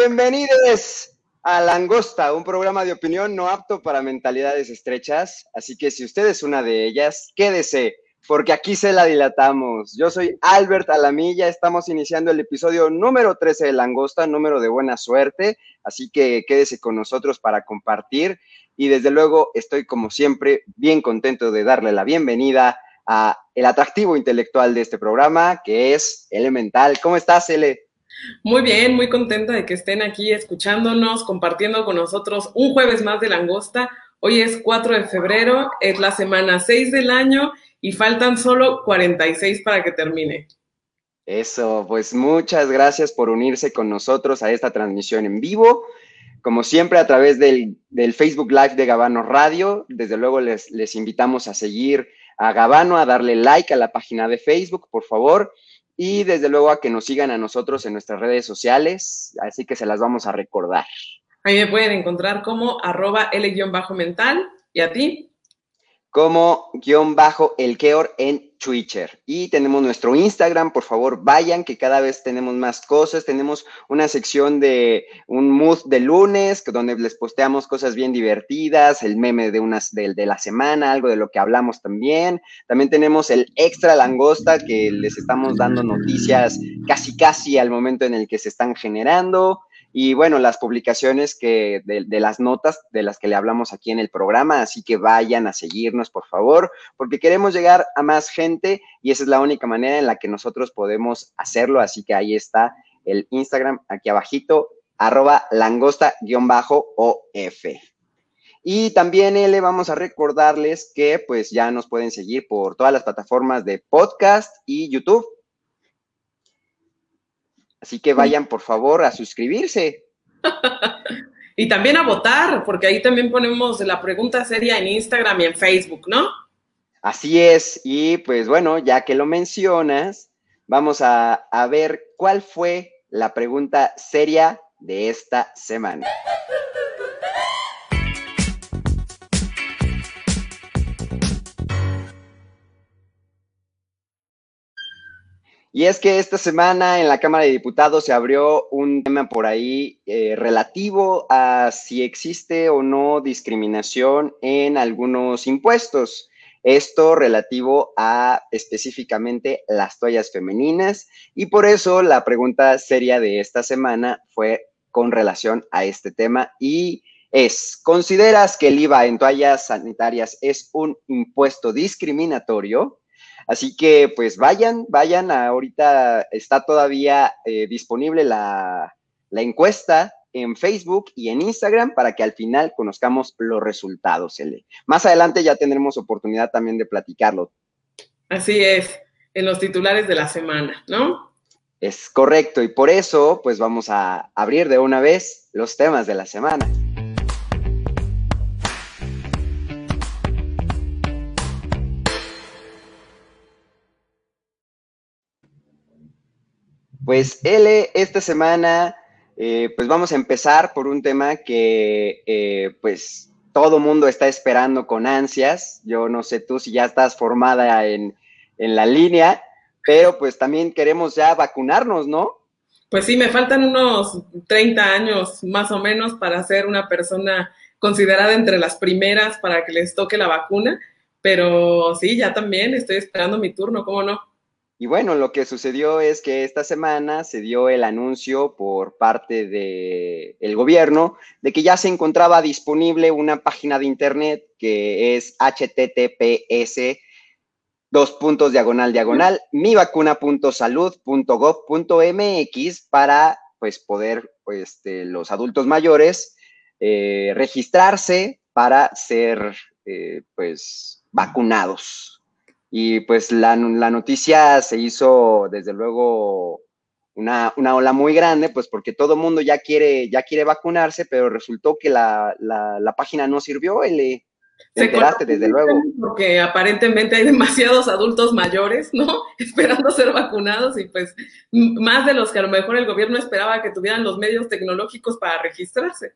Bienvenidos a Langosta, un programa de opinión no apto para mentalidades estrechas. Así que si usted es una de ellas, quédese, porque aquí se la dilatamos. Yo soy Albert Alamilla, estamos iniciando el episodio número 13 de Langosta, número de buena suerte. Así que quédese con nosotros para compartir. Y desde luego estoy, como siempre, bien contento de darle la bienvenida a el atractivo intelectual de este programa, que es Elemental. ¿Cómo estás, Ele? Muy bien, muy contenta de que estén aquí escuchándonos, compartiendo con nosotros un jueves más de Langosta. Hoy es 4 de febrero, es la semana 6 del año y faltan solo 46 para que termine. Eso, pues muchas gracias por unirse con nosotros a esta transmisión en vivo. Como siempre, a través del, Facebook Live de Gabano Radio, desde luego les, les invitamos a seguir a Gabano, a darle like a la página de Facebook, por favor, y desde luego a que nos sigan a nosotros en nuestras redes sociales, así que se las vamos a recordar. Ahí me pueden encontrar como arroba L-mental, ¿y a ti? como guion bajo el Keor en Twitter. Y tenemos nuestro Instagram, por favor, vayan, que cada vez tenemos más cosas. Tenemos una sección de un mood de lunes, donde les posteamos cosas bien divertidas, el meme de, unas, de, de la semana, algo de lo que hablamos también. También tenemos el extra langosta, que les estamos dando noticias casi casi al momento en el que se están generando y bueno, las publicaciones que de, las notas de las que le hablamos aquí en el programa, así que vayan a seguirnos, por favor, porque queremos llegar a más gente y esa es la única manera en la que nosotros podemos hacerlo, así que ahí está el Instagram aquí abajito, arroba langosta-of. Y también le vamos a recordarles que pues ya nos pueden seguir por todas las plataformas de podcast y YouTube. Así que vayan, por favor, a suscribirse. y también a votar, porque ahí también ponemos la pregunta seria en Instagram y en Facebook, ¿no? Así es, y pues bueno, ya que lo mencionas, vamos a, a ver cuál fue la pregunta seria de esta semana. Y es que esta semana en la Cámara de Diputados se abrió un tema por ahí eh, relativo a si existe o no discriminación en algunos impuestos. Esto relativo a específicamente las toallas femeninas. Y por eso la pregunta seria de esta semana fue con relación a este tema y es, ¿consideras que el IVA en toallas sanitarias es un impuesto discriminatorio? Así que pues vayan, vayan, ahorita está todavía eh, disponible la, encuesta en Facebook y en Instagram para que al final conozcamos los resultados. Más adelante ya tendremos oportunidad también de platicarlo. Así es, en los titulares de la semana, ¿no? Es correcto, y por eso pues vamos a abrir de una vez los temas de la semana. Pues L, esta semana, eh, pues vamos a empezar por un tema que, eh, pues, todo mundo está esperando con ansias. Yo no sé tú si ya estás formada en, en la línea, pero pues también queremos ya vacunarnos, ¿no? Pues sí, me faltan unos 30 años más o menos para ser una persona considerada entre las primeras para que les toque la vacuna, pero sí, ya también estoy esperando mi turno, ¿cómo no? Y bueno, lo que sucedió es que esta semana se dio el anuncio por parte del el gobierno de que ya se encontraba disponible una página de internet que es https dos puntos diagonal diagonal mivacuna.salud.gov.mx para pues poder pues, los adultos mayores eh, registrarse para ser eh, pues vacunados. Y pues la, noticia se hizo desde luego una, ola muy grande, pues porque todo el mundo ya quiere, ya quiere vacunarse, pero resultó que la, página no sirvió, L. Te enteraste, desde luego. Porque aparentemente hay demasiados adultos mayores, ¿no? Esperando ser vacunados y pues más de los que a lo mejor el gobierno esperaba que tuvieran los medios tecnológicos para registrarse.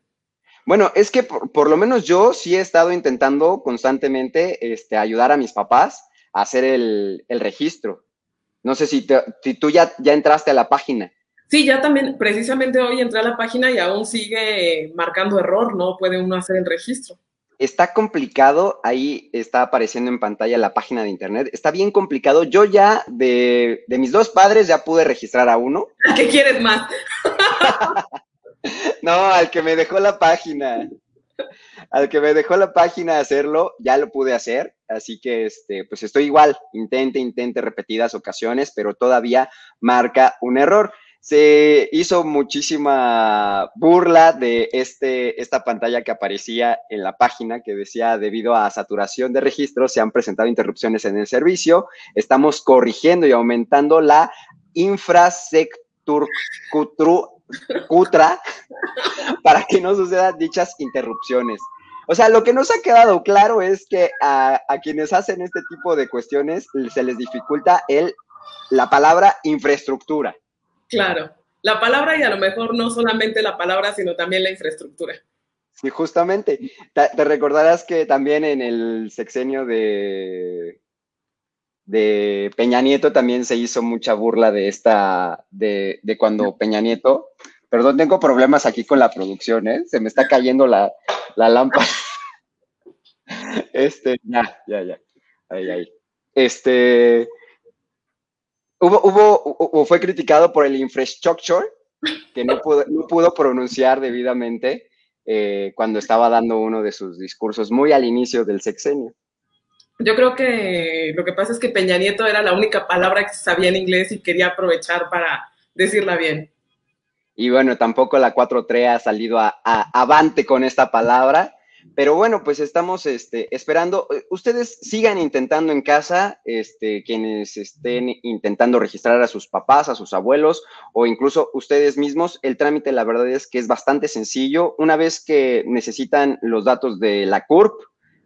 Bueno, es que por, lo menos yo sí he estado intentando constantemente este, ayudar a mis papás hacer el, registro. No sé si, si tú ya, ya entraste a la página. Sí, ya también, precisamente hoy entré a la página y aún sigue marcando error, no puede uno hacer el registro. Está complicado, ahí está apareciendo en pantalla la página de internet, está bien complicado. Yo ya de, mis dos padres ya pude registrar a uno. qué quieres más? no, al que me dejó la página. Al que me dejó la página hacerlo, ya lo pude hacer. Así que, este, pues estoy igual, intente, intente repetidas ocasiones, pero todavía marca un error se hizo muchísima burla de este, esta pantalla que aparecía en la página que decía debido a saturación de registros se han presentado interrupciones en el servicio. Estamos corrigiendo y aumentando la infrastructura para que no sucedan dichas interrupciones. O sea, lo que nos ha quedado claro es que a, a quienes hacen este tipo de cuestiones se les dificulta el, la palabra infraestructura. Claro, la palabra y a lo mejor no solamente la palabra, sino también la infraestructura. Sí, justamente. Te, recordarás que también en el sexenio de, de Peña Nieto también se hizo mucha burla de esta, de, de cuando Peña Nieto, perdón, tengo problemas aquí con la producción, ¿eh? Se me está cayendo la, la lámpara. Este, ya, ya, ya. Ahí. Este, hubo, hubo, o fue criticado por el infrastructure, que no pudo, no pudo pronunciar debidamente eh, cuando estaba dando uno de sus discursos muy al inicio del sexenio. Yo creo que lo que pasa es que Peña Nieto era la única palabra que sabía en inglés y quería aprovechar para decirla bien. Y bueno, tampoco la 4-3 ha salido a, avante con esta palabra. Pero bueno, pues estamos este, esperando. Eh, ustedes sigan intentando en casa, este, quienes estén intentando registrar a sus papás, a sus abuelos o incluso ustedes mismos. El trámite, la verdad es que es bastante sencillo. Una vez que necesitan los datos de la CURP,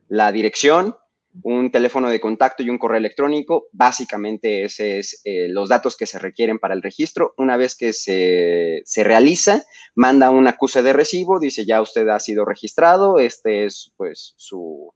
la dirección, un teléfono de contacto y un correo electrónico. Básicamente, ese es eh, los datos que se requieren para el registro. Una vez que se, se, realiza, manda un acuse de recibo, dice ya usted ha sido registrado, este es pues su,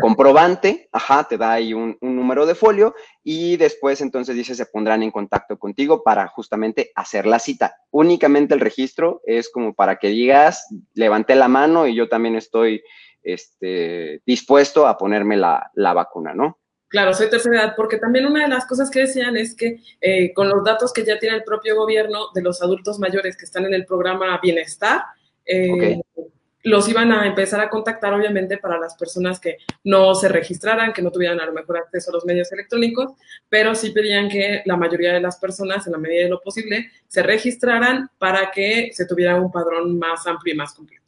comprobante, ajá, te da ahí un, un, número de folio y después entonces dice se pondrán en contacto contigo para justamente hacer la cita. Únicamente el registro es como para que digas, levanté la mano y yo también estoy este, dispuesto a ponerme la, vacuna, ¿no? Claro, soy tercera edad, porque también una de las cosas que decían es que eh, con los datos que ya tiene el propio gobierno de los adultos mayores que están en el programa Bienestar, eh, los iban a empezar a contactar, obviamente, para las personas que no se registraran, que no tuvieran a lo mejor acceso a los medios electrónicos, pero sí pedían que la mayoría de las personas, en la medida de lo posible, se registraran para que se tuviera un padrón más amplio y más completo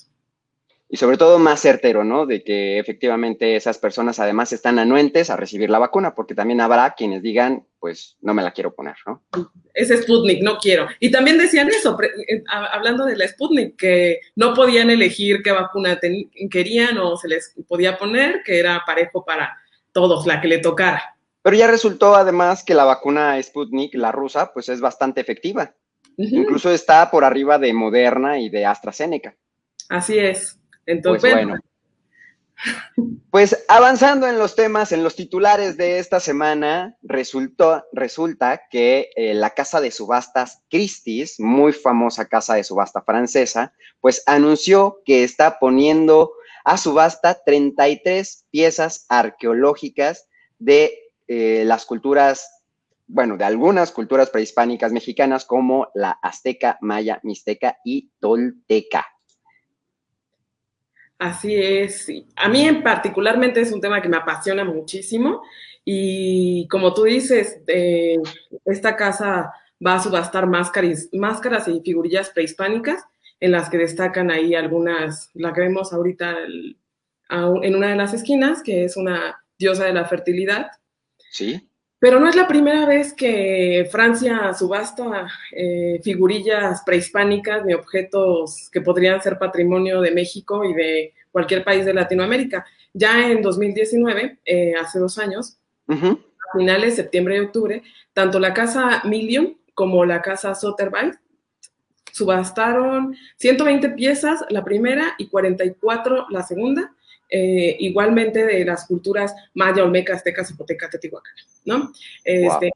y sobre todo más certero, ¿no? De que efectivamente esas personas además están anuentes a recibir la vacuna, porque también habrá quienes digan, pues no me la quiero poner, ¿no? Es Sputnik, no quiero. Y también decían eso, eh, hablando de la Sputnik, que no podían elegir qué vacuna querían o se les podía poner, que era parejo para todos, la que le tocara. Pero ya resultó además que la vacuna Sputnik, la rusa, pues es bastante efectiva. Incluso está por arriba de Moderna y de AstraZeneca. Así es. Entonces, pues bueno. Pues avanzando en los temas, en los titulares de esta semana, resultó, resulta que eh, la casa de subastas Christie's, muy famosa casa de subasta francesa, pues anunció que está poniendo a subasta 33 piezas arqueológicas de eh, las culturas, bueno, de algunas culturas prehispánicas mexicanas como la azteca, maya, mixteca y tolteca. Así es. A mí en particularmente es un tema que me apasiona muchísimo y como tú dices, eh, esta casa va a subastar máscaras, máscaras y figurillas prehispánicas en las que destacan ahí algunas, la que vemos ahorita en una de las esquinas, que es una diosa de la fertilidad. Sí. Pero no es la primera vez que Francia subasta eh, figurillas prehispánicas ni objetos que podrían ser patrimonio de México y de cualquier país de Latinoamérica. Ya en 2019, eh, hace dos años, a finales de septiembre y octubre, tanto la casa Million como la casa Sotheby's subastaron 120 piezas la primera y 44 la segunda eh, igualmente de las culturas maya, olmeca, azteca, zapoteca, teotihuacana, ¿no? Este,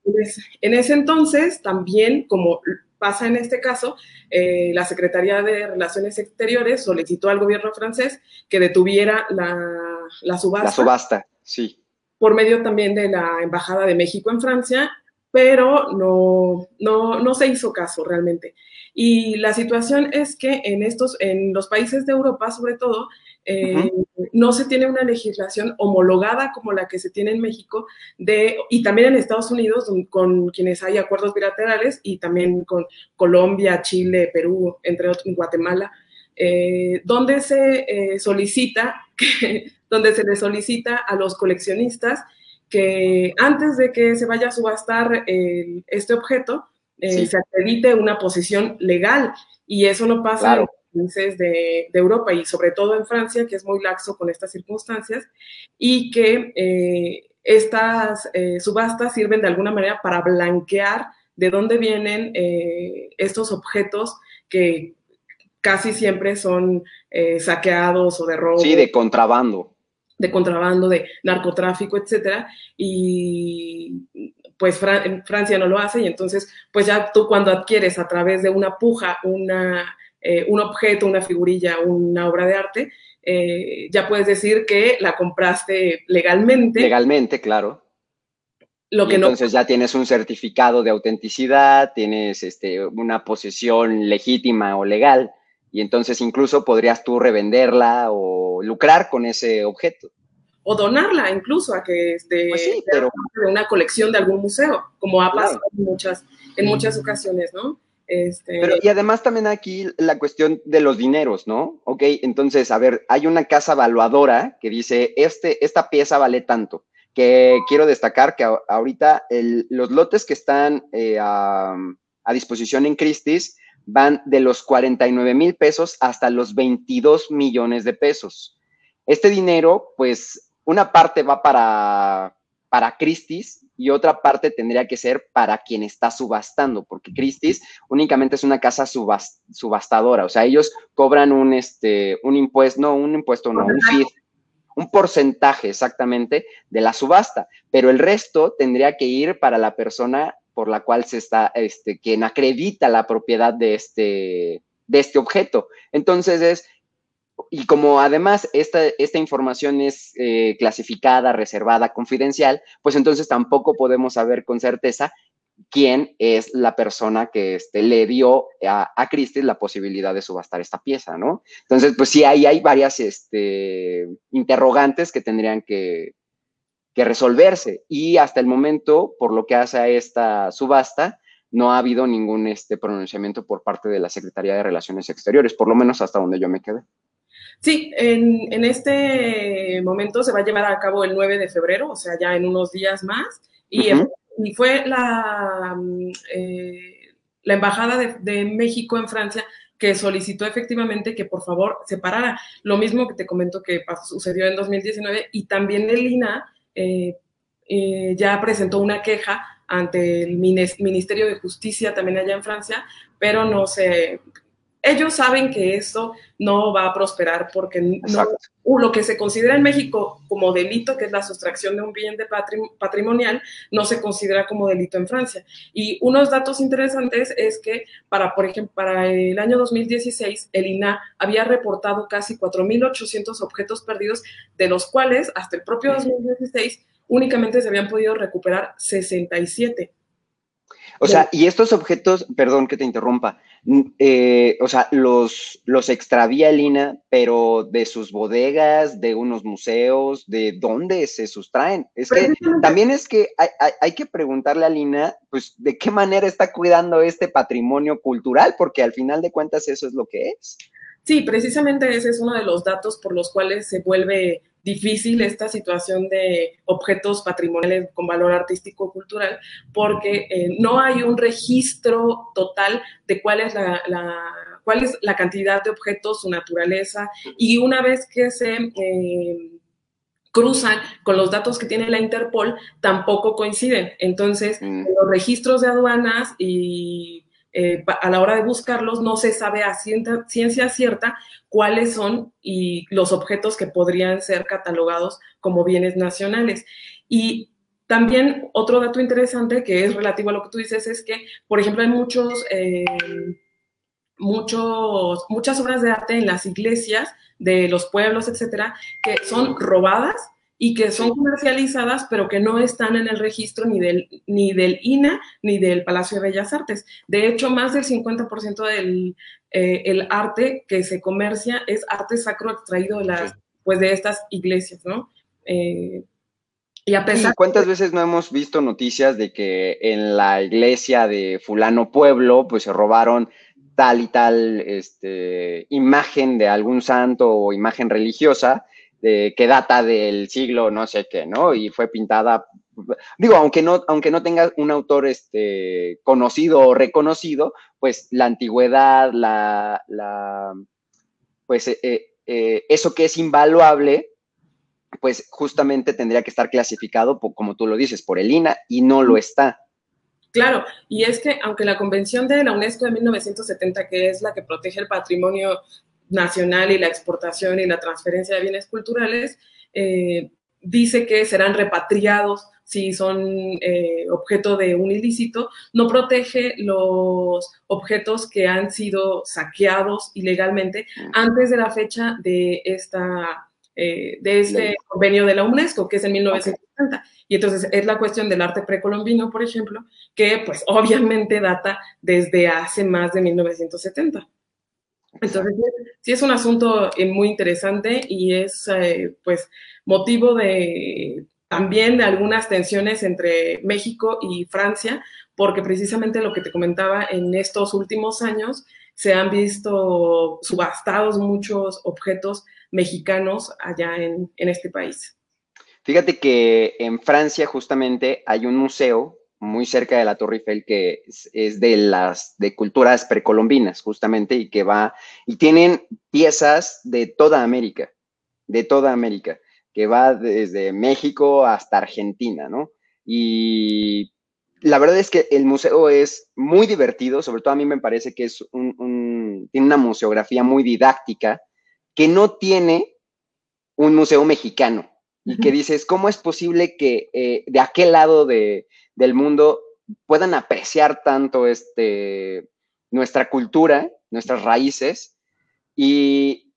en ese entonces también, como pasa en este caso, eh, la Secretaría de Relaciones Exteriores solicitó al gobierno francés que detuviera la, subasta. La subasta, sí. Por medio también de la Embajada de México en Francia, pero no, no, no se hizo caso realmente. Y la situación es que en estos, en los países de Europa, sobre todo, eh, no se tiene una legislación homologada como la que se tiene en México de, y también en Estados Unidos, con quienes hay acuerdos bilaterales, y también con Colombia, Chile, Perú, entre otros, Guatemala, eh, donde se eh, solicita, donde se le solicita a los coleccionistas que antes de que se vaya a subastar este objeto, se acredite una posición legal. Y eso no pasa países de, Europa y sobre todo en Francia, que es muy laxo con estas circunstancias, y que eh, estas eh, subastas sirven de alguna manera para blanquear de dónde vienen eh, estos objetos que casi siempre son saqueados o de robo. Sí, de contrabando. De contrabando, de narcotráfico, etcétera. Y pues Francia no lo hace y entonces, pues ya tú cuando adquieres a través de una puja una eh, un objeto, una figurilla, una obra de arte, eh, ya puedes decir que la compraste legalmente. Legalmente, claro. Lo que entonces ya tienes un certificado de autenticidad, tienes este, una posesión legítima o legal, y entonces incluso podrías tú revenderla o lucrar con ese objeto. O donarla incluso a que esté pues sí, pero... de una colección de algún museo, como ha pasado en, muchas, en muchas ocasiones, ¿no? Este... Pero, y además también aquí la cuestión de los dineros, ¿no? Ok, entonces, a ver, hay una casa evaluadora que dice, este, esta pieza vale tanto, que quiero destacar que ahorita los lotes que están eh, a, disposición en Christie's van de los 49 mil pesos hasta los 22 millones de pesos. Este dinero, pues, una parte va para, para Christie's y otra parte tendría que ser para quien está subastando, porque Christie's únicamente es una casa subastadora, o sea, ellos cobran un, este, un impuesto, no, un impuesto, no, un un porcentaje exactamente de la subasta, pero el resto tendría que ir para la persona por la cual se está, este, quien acredita la propiedad de este, de este objeto. Entonces es y como además esta, esta información es eh, clasificada, reservada, confidencial, pues entonces tampoco podemos saber con certeza quién es la persona que este, le dio a, a Christie la posibilidad de subastar esta pieza, ¿no? Entonces, pues sí, ahí hay varias este, interrogantes que tendrían que, resolverse. Y hasta el momento, por lo que hace a esta subasta, no ha habido ningún este, pronunciamiento por parte de la Secretaría de Relaciones Exteriores, por lo menos hasta donde yo me quedé. Sí, en, este momento se va a llevar a cabo el 9 de febrero, o sea, ya en unos días más, y, fue la, eh, la Embajada de, México en Francia que solicitó efectivamente que por favor se parara. Lo mismo que te comento que sucedió en 2019 y también el INA eh, eh, ya presentó una queja ante el Ministerio de Justicia también allá en Francia, pero no se ellos saben que esto no va a prosperar porque no, lo que se considera en México como delito, que es la sustracción de un bien de patrimonial, no se considera como delito en Francia. Y unos datos interesantes es que para, por ejemplo, para el año 2016, el INA había reportado casi 4.800 objetos perdidos, de los cuales hasta el propio 2016 únicamente se habían podido recuperar 67. O sea, y estos objetos, perdón que te interrumpa, eh, o sea, los, los extravía Lina, pero de sus bodegas, de unos museos, de dónde se sustraen. Es que también es que hay, hay, que preguntarle a Lina, pues, de qué manera está cuidando este patrimonio cultural, porque al final de cuentas eso es lo que es. Sí, precisamente ese es uno de los datos por los cuales se vuelve difícil esta situación de objetos patrimoniales con valor artístico cultural porque eh, no hay un registro total de cuál es la, cuál es la cantidad de objetos, su naturaleza y una vez que se eh, cruzan con los datos que tiene la Interpol tampoco coinciden. Entonces, mm. los registros de aduanas y eh, a la hora de buscarlos no se sabe a ciencia, cierta cuáles son y los objetos que podrían ser catalogados como bienes nacionales. Y también otro dato interesante que es relativo a lo que tú dices es que, por ejemplo, hay muchos, eh, muchos, muchas obras de arte en las iglesias de los pueblos, etcétera, que son robadas y que son comercializadas, pero que no están en el registro ni del, ni del INA ni del Palacio de Bellas Artes. De hecho, más del 50% del eh, el arte que se comercia es arte sacro extraído de, las, pues, de estas iglesias, ¿no? Eh, y a pesar ¿Cuántas veces no hemos visto noticias de que en la iglesia de fulano pueblo, pues se robaron tal y tal este, imagen de algún santo o imagen religiosa de, que data del siglo no sé qué, ¿no? Y fue pintada, digo, aunque no, aunque no tenga un autor este, conocido o reconocido, pues la antigüedad, la, la pues eh, eh, eh, eso que es invaluable, pues justamente tendría que estar clasificado, como tú lo dices, por el INA y no lo está. Claro, y es que aunque la Convención de la UNESCO de 1970, que es la que protege el patrimonio nacional y la exportación y la transferencia de bienes culturales, eh, dice que serán repatriados si son eh, objeto de un ilícito, no protege los objetos que han sido saqueados ilegalmente antes de la fecha de esta eh, de este convenio de la UNESCO, que es en 1970. Y entonces es la cuestión del arte precolombino, por ejemplo, que pues obviamente data desde hace más de 1970. Entonces, sí es un asunto eh, muy interesante y es eh, pues motivo de también de algunas tensiones entre México y Francia, porque precisamente lo que te comentaba en estos últimos años se han visto subastados muchos objetos mexicanos allá en, este país. Fíjate que en Francia justamente hay un museo muy cerca de la Torre Eiffel que es, de las de culturas precolombinas justamente y que va y tienen piezas de toda América, de toda América, que va desde México hasta Argentina, ¿no? Y la verdad es que el museo es muy divertido, sobre todo a mí me parece que es un, tiene una museografía muy didáctica que no tiene un museo mexicano y que dices, ¿cómo es posible que eh, de aquel lado de, del mundo puedan apreciar tanto este, nuestra cultura, nuestras raíces y,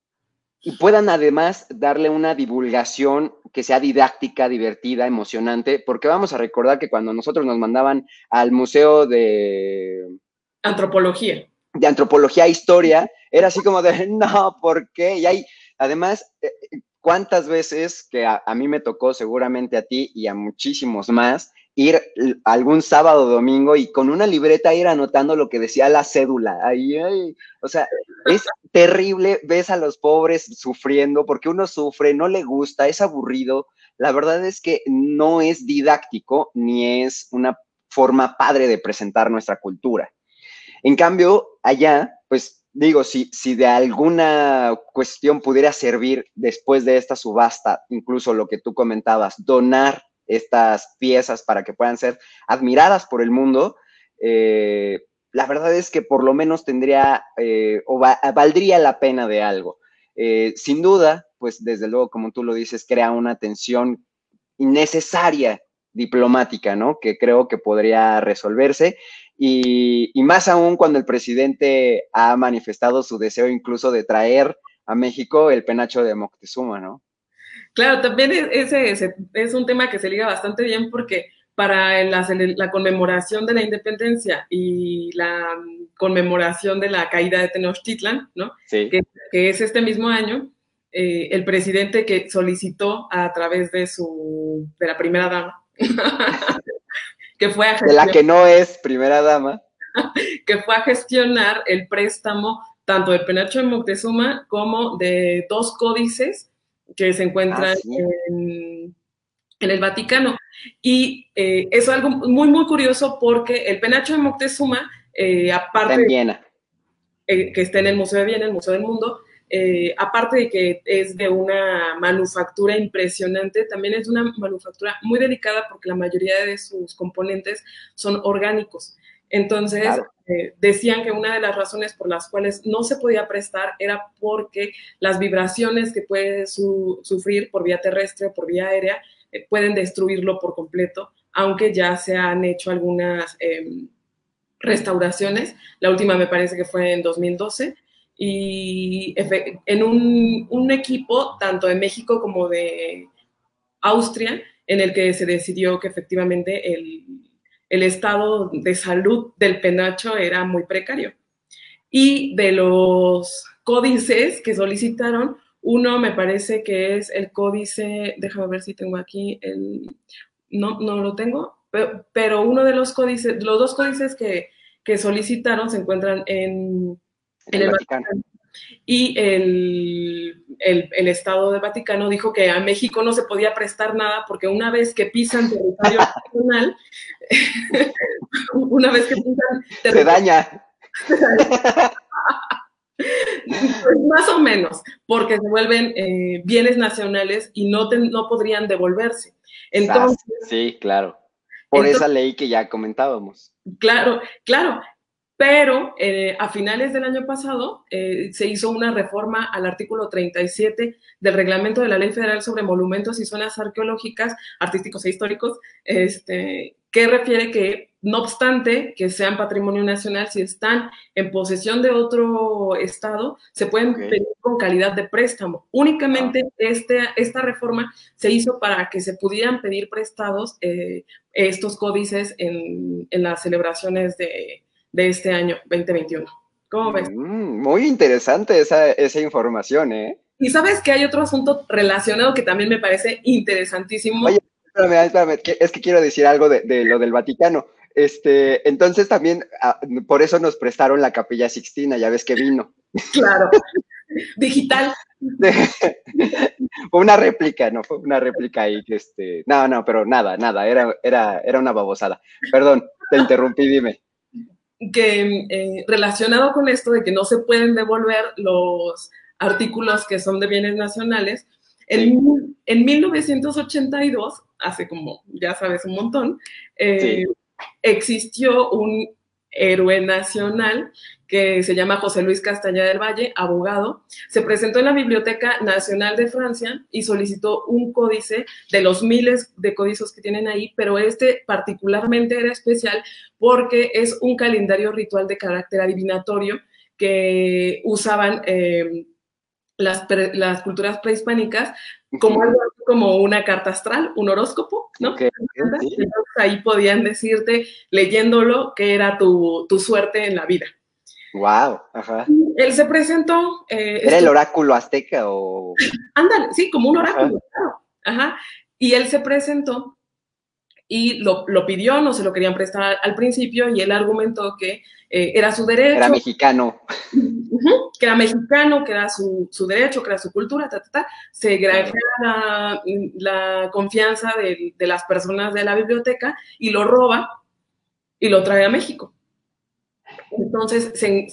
y puedan además darle una divulgación que sea didáctica, divertida, emocionante, porque vamos a recordar que cuando nosotros nos mandaban al Museo de Antropología. De Antropología e Historia, era así como de, no, ¿por qué? Y hay, además, eh, ¿cuántas veces que a, mí me tocó, seguramente a ti y a muchísimos más, ir algún sábado o domingo y con una libreta ir anotando lo que decía la cédula. Ay. O sea, es terrible, ves a los pobres sufriendo porque uno sufre, no le gusta, es aburrido. La verdad es que no es didáctico ni es una forma padre de presentar nuestra cultura. En cambio, allá, pues digo, si, si de alguna cuestión pudiera servir después de esta subasta, incluso lo que tú comentabas, donar estas piezas para que puedan ser admiradas por el mundo, eh, la verdad es que por lo menos tendría eh, o valdría la pena de algo. Eh, sin duda, pues desde luego, como tú lo dices, crea una tensión innecesaria diplomática, ¿no? Que creo que podría resolverse. Y, y, más aún cuando el presidente ha manifestado su deseo incluso de traer a México el penacho de Moctezuma, ¿no? Claro, también ese, es un tema que se liga bastante bien porque para la, conmemoración de la independencia y la conmemoración de la caída de Tenochtitlan, ¿no? Que, es este mismo año, eh, el presidente que solicitó a través de su de la primera dama, que fue a de la que no es primera dama, que fue a gestionar el préstamo tanto del penacho de Moctezuma como de dos códices que se encuentran ah, en, el Vaticano. Y eh, es algo muy, muy curioso porque el penacho de Moctezuma, eh, aparte... Eh, que está en el Museo de Viena, el Museo del Mundo, aparte de que es de una manufactura impresionante, también es una manufactura muy delicada porque la mayoría de sus componentes son orgánicos. Entonces, eh, decían que una de las razones por las cuales no se podía prestar era porque las vibraciones que puede sufrir por vía terrestre o por vía aérea eh, pueden destruirlo por completo aunque ya se han hecho algunas em, restauraciones. La última me parece que fue en 2012 y en un, equipo tanto de México como de Austria, en el que se decidió que efectivamente el, el estado de salud del penacho era muy precario. Y de los códices que solicitaron, uno me parece que es el códice, déjame ver si tengo aquí el, no, no lo tengo, pero, uno de los códices, los dos códices que, solicitaron se encuentran en, el, Vaticano. Y el, el, Estado de Vaticano dijo que a México no se podía prestar nada porque una vez que pisan territorio nacional, una vez que pisan Se daña. Pues más o menos, porque se vuelven eh, bienes nacionales y no, no podrían devolverse. Entonces, sí, claro. Por esa ley que ya comentábamos. Claro, claro. Pero eh, a finales del año pasado eh, se hizo una reforma al artículo 37 del reglamento de la Ley Federal sobre Monumentos y Zonas Arqueológicas, Artísticos e Históricos, este, que refiere que no obstante que sean patrimonio nacional, si están en posesión de otro estado, se pueden pedir con calidad de préstamo. Únicamente ah. este, esta reforma se hizo para que se pudieran pedir prestados eh, estos códices en, las celebraciones de, este año 2021. ¿Cómo ves? Mm, muy interesante esa, esa información, ¿eh? Y sabes que hay otro asunto relacionado que también me parece interesantísimo. Oye, espérame, espérame, es que quiero decir algo de, de lo del Vaticano. Este, entonces también ah, por eso nos prestaron la capilla Sixtina, ya ves que vino. Claro, digital. fue una réplica, no fue una réplica ahí que este, no, no, pero nada, nada, era, era, era una babosada. Perdón, te interrumpí, dime. Que eh, relacionado con esto de que no se pueden devolver los artículos que son de bienes nacionales, en, en 1982, hace como, ya sabes, un montón, eh, existió un héroe nacional que se llama José Luis Castañeda del Valle, abogado, se presentó en la Biblioteca Nacional de Francia y solicitó un códice de los miles de códices que tienen ahí, pero este particularmente era especial porque es un calendario ritual de carácter adivinatorio que usaban eh, las, las, culturas prehispánicas como algo como una carta astral, un horóscopo, ¿no? ahí podían decirte, leyéndolo, que era tu, suerte en la vida. Wow, ajá. Él se presentó. Eh, ¿Era el oráculo azteca o...? Ándale, sí, como un oráculo, claro. Ajá. Y él se presentó y lo, pidió, no se lo querían prestar al principio y él argumentó que eh, era su derecho. Era mexicano. que era mexicano, que era su, derecho, que era su cultura, ta, ta, ta. se granjea la, confianza de, las personas de la biblioteca y lo roba y lo trae a México. Entonces se,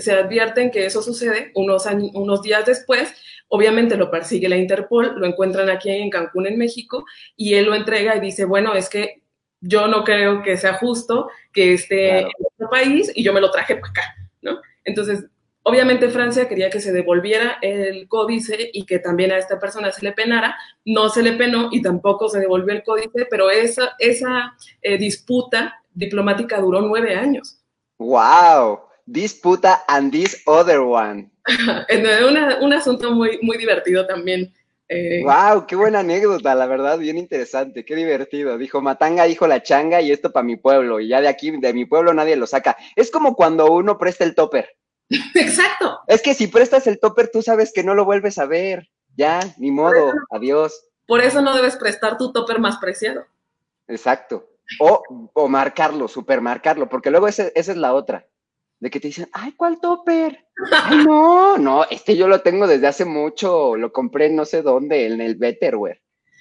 se, advierten que eso sucede unos, unos días después Obviamente lo persigue la Interpol, lo encuentran aquí en Cancún, en México, y él lo entrega y dice, bueno, es que yo no creo que sea justo que esté en otro país y yo me lo traje para acá, ¿no? Entonces, obviamente Francia quería que se devolviera el códice y que también a esta persona se le penara, no se le penó y tampoco se devolvió el códice, pero esa, esa eh, disputa diplomática duró nueve años. ¡Wow! Disputa and this other one. un asunto muy, muy divertido también. ¡Wow! Eh. ¡Qué buena anécdota! La verdad, bien interesante, qué divertido. Dijo Matanga, dijo la changa y esto para mi pueblo. Y ya de aquí, de mi pueblo, nadie lo saca. Es como cuando uno presta el topper. Exacto. Es que si prestas el topper, tú sabes que no lo vuelves a ver. Ya, ni modo, adiós. Por eso no debes prestar tu topper más preciado. Exacto. O, o marcarlo, supermarcarlo, porque luego esa es la otra de que te dicen, ay, ¿cuál topper? Ay, no, no, este yo lo tengo desde hace mucho, lo compré no sé dónde, en el Betterware.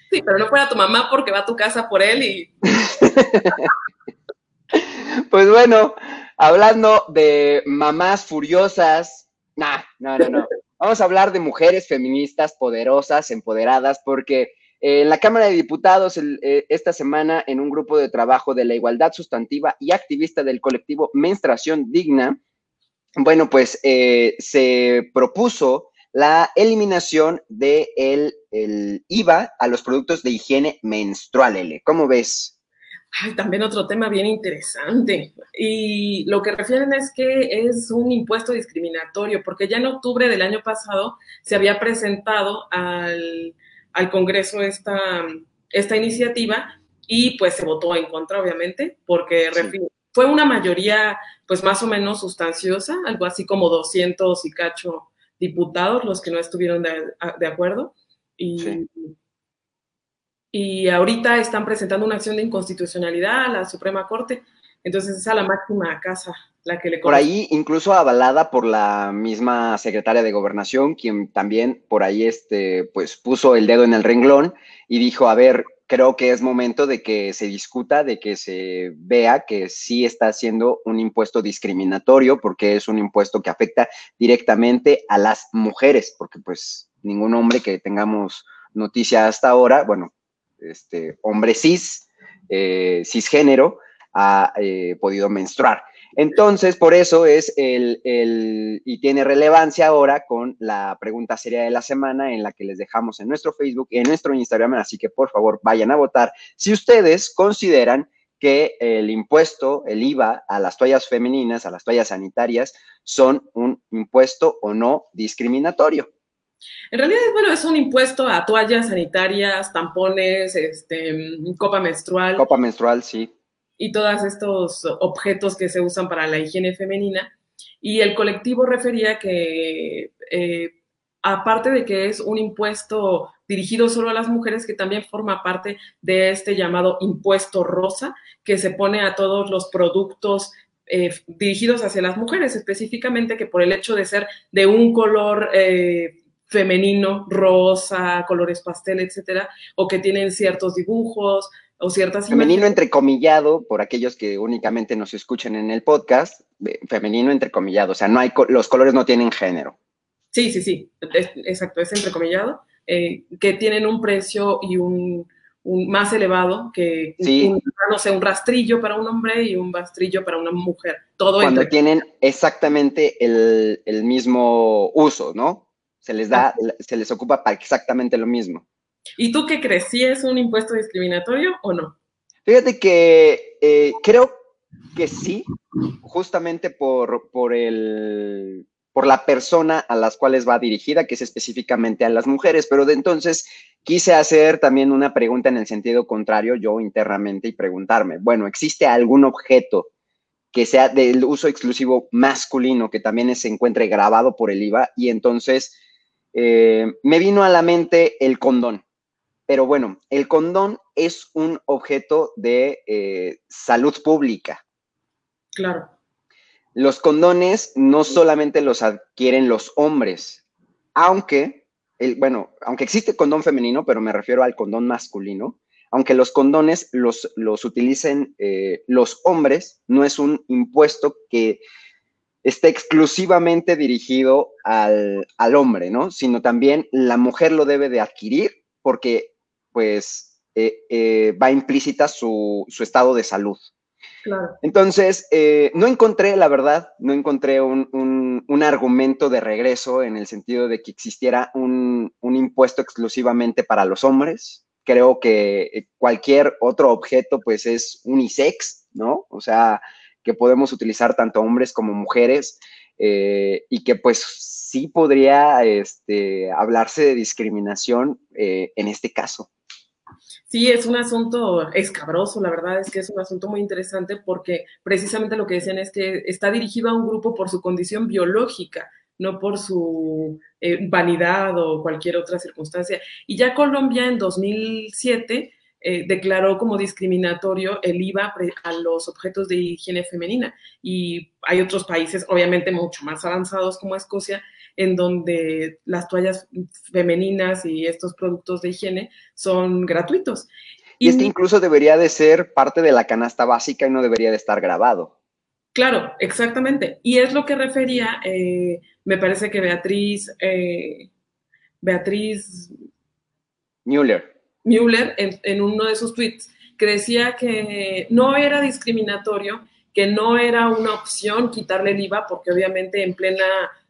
Sí, pero no fuera tu mamá porque va a tu casa por él y... pues bueno, hablando de mamás furiosas, nah, no, no, no. Vamos a hablar de mujeres feministas poderosas, empoderadas, porque en la Cámara de Diputados, eh, esta semana, en un grupo de trabajo de la igualdad sustantiva y activista del colectivo Menstruación Digna, bueno, pues eh, se propuso la eliminación del de el IVA a los productos de higiene menstrual, L. ¿Cómo ves? Ay, también otro tema bien interesante. Y lo que refieren es que es un impuesto discriminatorio, porque ya en octubre del año pasado se había presentado al, Congreso esta, esta iniciativa y pues se votó en contra, obviamente, porque fue una mayoría pues más o menos sustanciosa, algo así como 200 y cacho diputados los que no estuvieron de, acuerdo. Y, y ahorita están presentando una acción de inconstitucionalidad a la Suprema Corte. Entonces es a la máxima casa la que le Por ahí, incluso avalada por la misma secretaria de Gobernación, quien también por ahí este, pues, puso el dedo en el renglón y dijo, a ver, creo que es momento de que se discuta, de que se vea que sí está siendo un impuesto discriminatorio, porque es un impuesto que afecta directamente a las mujeres, porque pues ningún hombre que tengamos noticia hasta ahora, bueno, este hombre cis, eh, cisgénero, ha eh, podido menstruar. Entonces, por eso es el, y tiene relevancia ahora con la pregunta seria de la semana en la que les dejamos en nuestro Facebook y en nuestro Instagram, así que por favor vayan a votar si ustedes consideran que el impuesto, el IVA a las toallas femeninas, a las toallas sanitarias, son un impuesto o no discriminatorio. En realidad, bueno, es un impuesto a toallas sanitarias, tampones, este, copa menstrual. Copa menstrual, sí y todos estos objetos que se usan para la higiene femenina. Y el colectivo refería que, eh, aparte de que es un impuesto dirigido solo a las mujeres, que también forma parte de este llamado impuesto rosa, que se pone a todos los productos eh, dirigidos hacia las mujeres, específicamente que por el hecho de ser de un color eh, femenino, rosa, colores pastel, etcétera, o que tienen ciertos dibujos o ciertas Femenino entrecomillado, por aquellos que únicamente nos escuchen en el podcast, femenino entrecomillado, o sea, no hay, los colores no tienen género. Sí, sí, sí, exacto, es entrecomillado, eh, que tienen un precio y un, más elevado que, un, no sé, un rastrillo para un hombre y un rastrillo para una mujer. Todo Cuando tienen exactamente el, el, mismo uso, ¿no? Se les da, se les ocupa para exactamente lo mismo. ¿Y tú qué crees? ¿Si es un impuesto discriminatorio o no? Fíjate que eh, creo que sí, justamente por, por, el, por la persona a las cuales va dirigida, que es específicamente a las mujeres, pero de entonces quise hacer también una pregunta en el sentido contrario yo internamente y preguntarme, bueno, ¿existe algún objeto que sea del uso exclusivo masculino que también se encuentre grabado por el IVA? Y entonces eh, me vino a la mente el condón. Pero bueno, el condón es un objeto de eh, salud pública. Claro. Los condones no solamente los adquieren los hombres, aunque, el, bueno, aunque existe condón femenino, pero me refiero al condón masculino, aunque los condones los, los utilicen eh, los hombres, no es un impuesto que esté exclusivamente dirigido al, al, hombre, ¿no? Sino también la mujer lo debe de adquirir porque pues eh, eh, va implícita su, estado de salud. Entonces, eh, no encontré, la verdad, no encontré un, argumento de regreso en el sentido de que existiera un, impuesto exclusivamente para los hombres. Creo que cualquier otro objeto, pues, es unisex, ¿no? O sea, que podemos utilizar tanto hombres como mujeres y que, pues, sí podría este, hablarse de discriminación en este caso. Sí, es un asunto escabroso, la verdad es que es un asunto muy interesante porque precisamente lo que decían es que está dirigido a un grupo por su condición biológica, no por su eh, vanidad o cualquier otra circunstancia. Y ya Colombia en 2007 eh, declaró como discriminatorio el IVA a los objetos de higiene femenina. Y hay otros países, obviamente mucho más avanzados como Escocia, en donde las toallas femeninas y estos productos de higiene son gratuitos. Y, este incluso debería de ser parte de la canasta básica y no debería de estar grabado. Claro, exactamente. Y es lo que refería, eh, me parece que Beatriz, eh, Beatriz Müller, Müller en, en, uno de sus tweets, que decía que no era discriminatorio, que no era una opción quitarle el IVA, porque obviamente en plena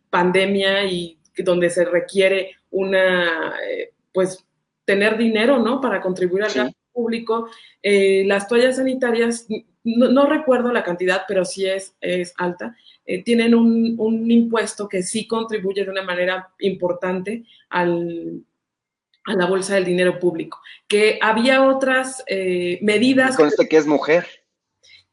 pandemia y donde se requiere una, eh, pues, tener dinero, ¿no? Para contribuir al gasto público, eh, las toallas sanitarias, no, recuerdo la cantidad, pero sí es, es alta, eh, tienen un, impuesto que sí contribuye de una manera importante al, a la bolsa del dinero público. Que había otras medidas... Conste que es mujer.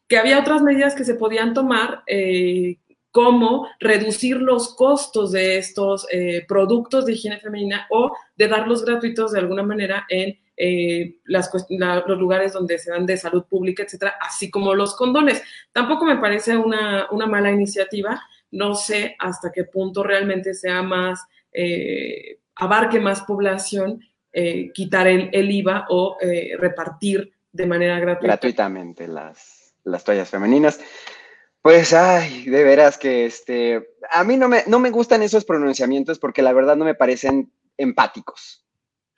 Que había otras medidas que se podían tomar, eh, como reducir los costos de estos productos de higiene femenina o de darlos gratuitos de alguna manera en eh, los lugares donde se dan de salud pública, etcétera, así como los condones. Tampoco me parece una, mala iniciativa. No sé hasta qué punto realmente sea más, eh, abarque más población, eh, quitar el, IVA o repartir de manera gratuita. Gratuitamente las toallas femeninas. Pues, ay, de veras que este, a mí no me, no me gustan esos pronunciamientos porque la verdad no me parecen empáticos.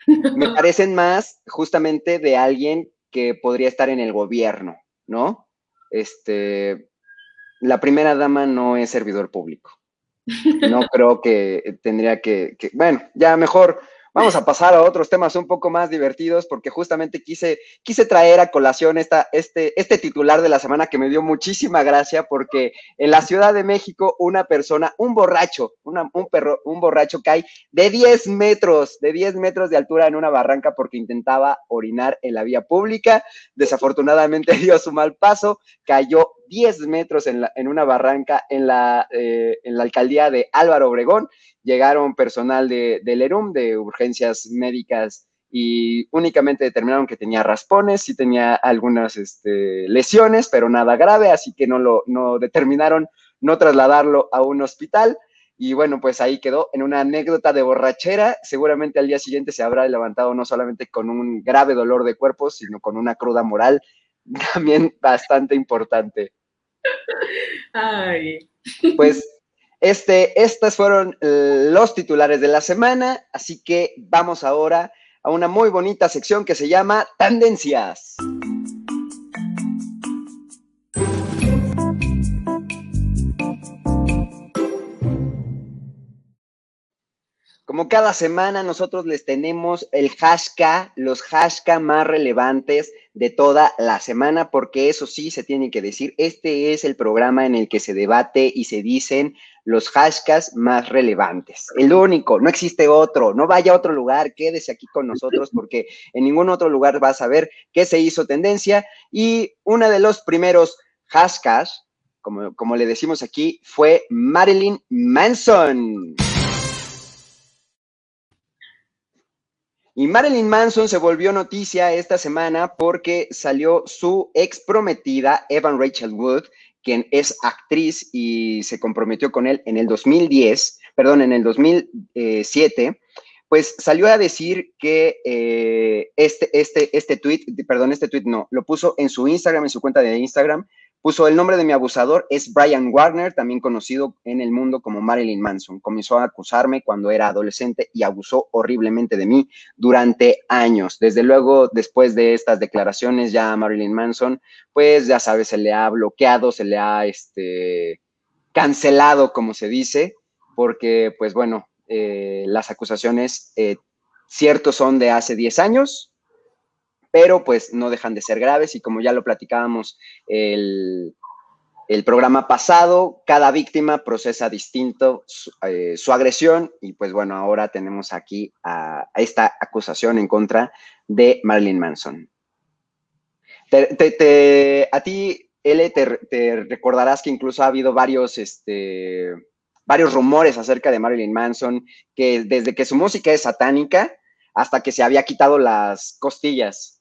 Me parecen más justamente de alguien que podría estar en el gobierno, ¿no? Este, la primera dama no es servidor público. No creo que tendría que, que bueno, ya mejor Vamos a pasar a otros temas un poco más divertidos porque justamente quise, quise traer a colación esta, este, este titular de la semana que me dio muchísima gracia porque en la Ciudad de México una persona, un borracho, un, perro, un borracho cae de 10 metros, de 10 metros de altura en una barranca porque intentaba orinar en la vía pública. Desafortunadamente dio su mal paso, cayó 10 metros en, la, en una barranca en la, eh, en la alcaldía de Álvaro Obregón. Llegaron personal de, del ERUM, de urgencias médicas, y únicamente determinaron que tenía raspones y tenía algunas este, lesiones, pero nada grave, así que no lo no determinaron no trasladarlo a un hospital. Y bueno, pues ahí quedó en una anécdota de borrachera. Seguramente al día siguiente se habrá levantado no solamente con un grave dolor de cuerpo, sino con una cruda moral también bastante importante. Ay. Pues este, estas fueron eh, los titulares de la semana, así que vamos ahora a una muy bonita sección que se llama Tendencias. Como cada semana, nosotros les tenemos el hashtag, los hashtag más relevantes de toda la semana, porque eso sí se tiene que decir, este es el programa en el que se debate y se dicen los hashtags más relevantes. El único, no existe otro, no vaya a otro lugar, quédese aquí con nosotros porque en ningún otro lugar vas a ver qué se hizo tendencia. Y uno de los primeros hashtags, como, como le decimos aquí, fue Marilyn Manson. Y Marilyn Manson se volvió noticia esta semana porque salió su ex prometida, Evan Rachel Wood, quien es actriz y se comprometió con él en el 2010, perdón, en el 2007, pues salió a decir que eh, este, este, este tweet, perdón, este tweet no, lo puso en su Instagram, en su cuenta de Instagram, Puso el nombre de mi abusador es Brian Warner, también conocido en el mundo como Marilyn Manson. Comenzó a acusarme cuando era adolescente y abusó horriblemente de mí durante años. Desde luego, después de estas declaraciones, ya a Marilyn Manson, pues ya sabes, se le ha bloqueado, se le ha este, cancelado, como se dice, porque, pues bueno, eh, las acusaciones eh, ciertos son de hace 10 años, pero pues no dejan de ser graves y como ya lo platicábamos el, programa pasado, cada víctima procesa distinto eh, su, agresión y pues bueno, ahora tenemos aquí a, esta acusación en contra de Marilyn Manson. a ti, L, te, recordarás que incluso ha habido varios, este, varios rumores acerca de Marilyn Manson, que desde que su música es satánica hasta que se había quitado las costillas.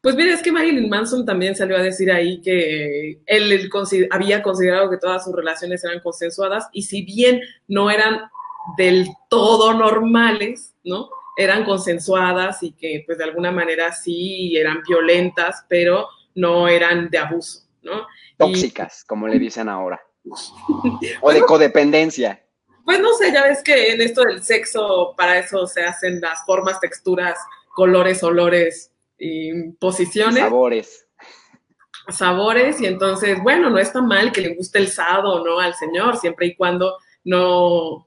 Pues mira, es que Marilyn Manson también salió a decir ahí que él, había considerado que todas sus relaciones eran consensuadas y si bien no eran del todo normales, ¿no? Eran consensuadas y que pues de alguna manera sí eran violentas, pero no eran de abuso, ¿no? Tóxicas, como le dicen ahora. o de codependencia. Pues no sé, ya ves que en esto del sexo, para eso se hacen las formas, texturas, colores, olores, y posiciones. Sabores. Sabores, y entonces, bueno, no está mal que le guste el sado no al Señor, siempre y cuando no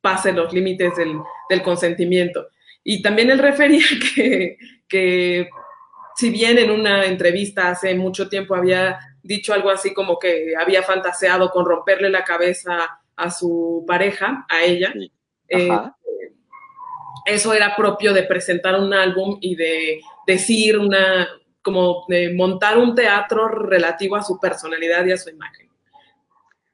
pase los límites del, consentimiento. Y también él refería que, que si bien en una entrevista hace mucho tiempo había dicho algo así como que había fantaseado con romperle la cabeza a su pareja, a ella, eh, eso era propio de presentar un álbum y de decir una, como de montar un teatro relativo a su personalidad y a su imagen.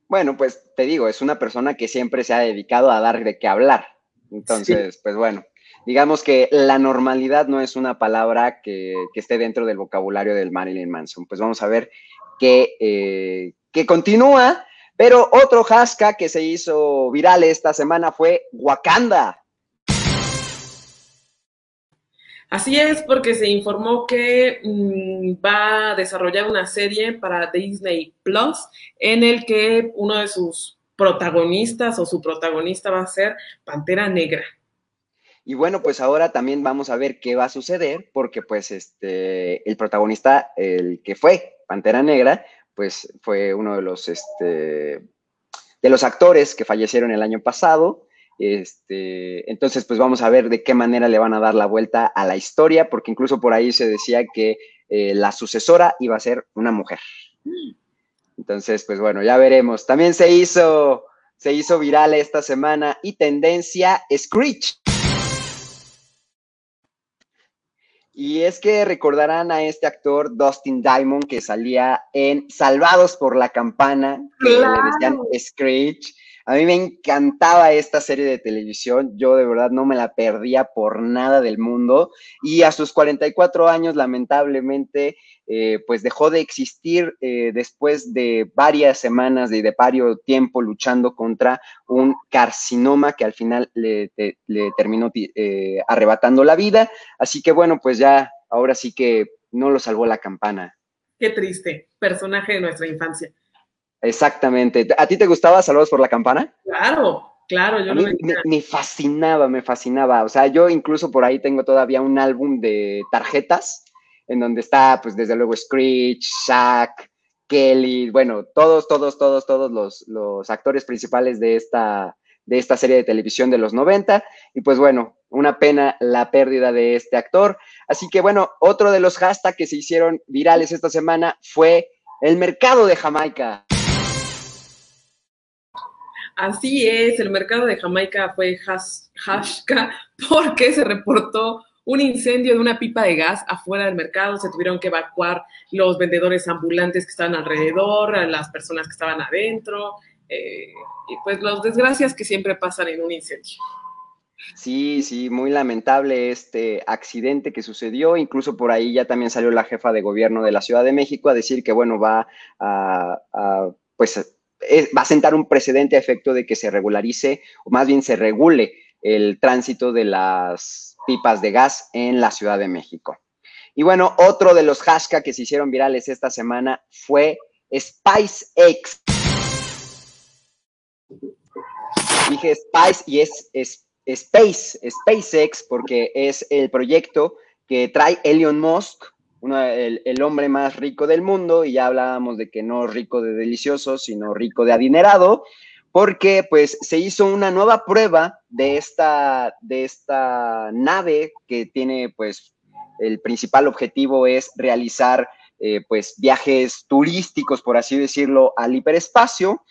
Bueno, pues te digo, es una persona que siempre se ha dedicado a dar de qué hablar. Entonces, pues bueno, digamos que la normalidad no es una palabra que, esté dentro del vocabulario del Marilyn Manson. Pues vamos a ver qué eh, que continúa, pero otro hashtag que se hizo viral esta semana fue Wakanda. Así es, porque se informó que mm, va a desarrollar una serie para Disney Plus en el que uno de sus protagonistas o su protagonista va a ser Pantera Negra. Y bueno, pues ahora también vamos a ver qué va a suceder, porque pues este, el protagonista, el que fue Pantera Negra, pues fue uno de los, este, de los actores que fallecieron el año pasado. Este, entonces, pues vamos a ver de qué manera le van a dar la vuelta a la historia, porque incluso por ahí se decía que eh, la sucesora iba a ser una mujer. Entonces, pues bueno, ya veremos. También se hizo, se hizo viral esta semana y tendencia Screech. Y es que recordarán a este actor Dustin Diamond que salía en Salvados por la Campana, que le decían Screech. A mí me encantaba esta serie de televisión, yo de verdad no me la perdía por nada del mundo y a sus 44 años lamentablemente eh, pues dejó de existir eh, después de varias semanas de, de vario tiempo luchando contra un carcinoma que al final le, terminó eh, arrebatando la vida. Así que bueno, pues ya ahora sí que no lo salvó la campana. Qué triste, personaje de nuestra infancia. Exactamente. ¿A ti te gustaba Saludos por la Campana? Claro, claro, yo me, me, fascinaba, me fascinaba. O sea, yo incluso por ahí tengo todavía un álbum de tarjetas en donde está, pues desde luego, Screech, Shaq, Kelly, bueno, todos, todos, todos, todos los, los actores principales de esta, de esta serie de televisión de los 90. Y pues bueno, una pena la pérdida de este actor. Así que bueno, otro de los hashtags que se hicieron virales esta semana fue el mercado de Jamaica. Así es, el mercado de Jamaica fue hashka porque se reportó un incendio de una pipa de gas afuera del mercado, se tuvieron que evacuar los vendedores ambulantes que estaban alrededor, las personas que estaban adentro, eh, y pues las desgracias que siempre pasan en un incendio. Sí, sí, muy lamentable este accidente que sucedió. Incluso por ahí ya también salió la jefa de gobierno de la Ciudad de México a decir que, bueno, va a, a pues va a sentar un precedente a efecto de que se regularice, o más bien se regule el tránsito de las pipas de gas en la Ciudad de México. Y bueno, otro de los hashtags que se hicieron virales esta semana fue SpiceX. Dije Spice y es, es Space, SpaceX, porque es el proyecto que trae Elon Musk el, hombre más rico del mundo, y ya hablábamos de que no rico de delicioso, sino rico de adinerado, porque pues se hizo una nueva prueba de esta, de esta nave que tiene pues el principal objetivo es realizar eh, pues viajes turísticos, por así decirlo, al hiperespacio.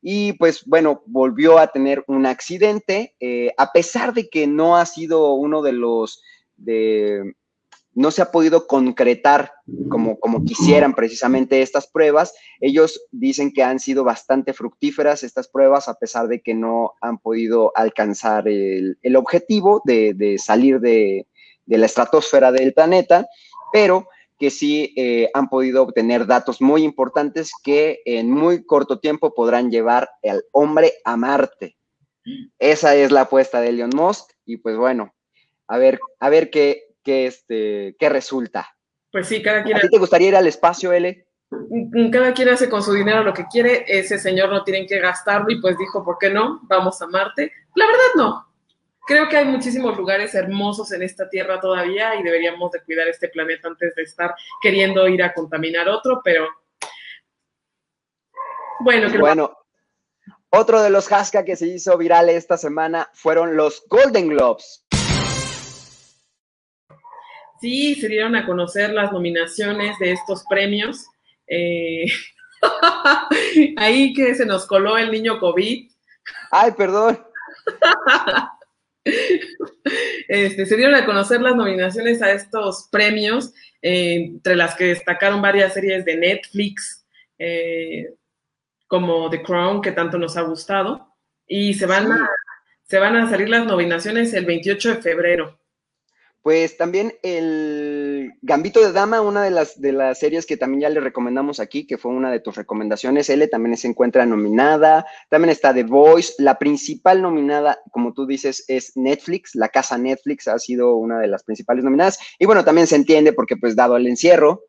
Y pues bueno, volvió a tener un accidente, eh, a pesar de que no ha sido uno de los de, no se ha podido concretar como, como quisieran precisamente estas pruebas. Ellos dicen que han sido bastante fructíferas estas pruebas a pesar de que no han podido alcanzar el, objetivo de, salir de, la estratosfera del planeta, pero que sí eh, han podido obtener datos muy importantes que en muy corto tiempo podrán llevar al hombre a Marte. Esa es la apuesta de Elon Musk y pues bueno, a ver, a ver qué, qué, este, qué resulta. Pues sí, cada quien. ¿A ti te gustaría ir al espacio, L? Mm, cada quien hace con su dinero lo que quiere, ese señor no tiene que gastarlo y pues dijo, ¿por qué no? Vamos a Marte. La verdad no. Creo que hay muchísimos lugares hermosos en esta tierra todavía y deberíamos de cuidar este planeta antes de estar queriendo ir a contaminar otro, pero bueno. Creo... Bueno, otro de los hashtag que se hizo viral esta semana fueron los Golden Globes. Sí, se dieron a conocer las nominaciones de estos premios. Eh, ahí que se nos coló el niño COVID. Ay, perdón. Este, se dieron a conocer las nominaciones a estos premios, eh, entre las que destacaron varias series de Netflix, eh, como The Crown, que tanto nos ha gustado, y se van, a, se van a salir las nominaciones el 28 de febrero. Pues también el Gambito de Dama, una de las, de las series que también ya le recomendamos aquí, que fue una de tus recomendaciones, L, también se encuentra nominada. También está The Voice. La principal nominada, como tú dices, es Netflix. La casa Netflix ha sido una de las principales nominadas. Y bueno, también se entiende porque pues dado el encierro,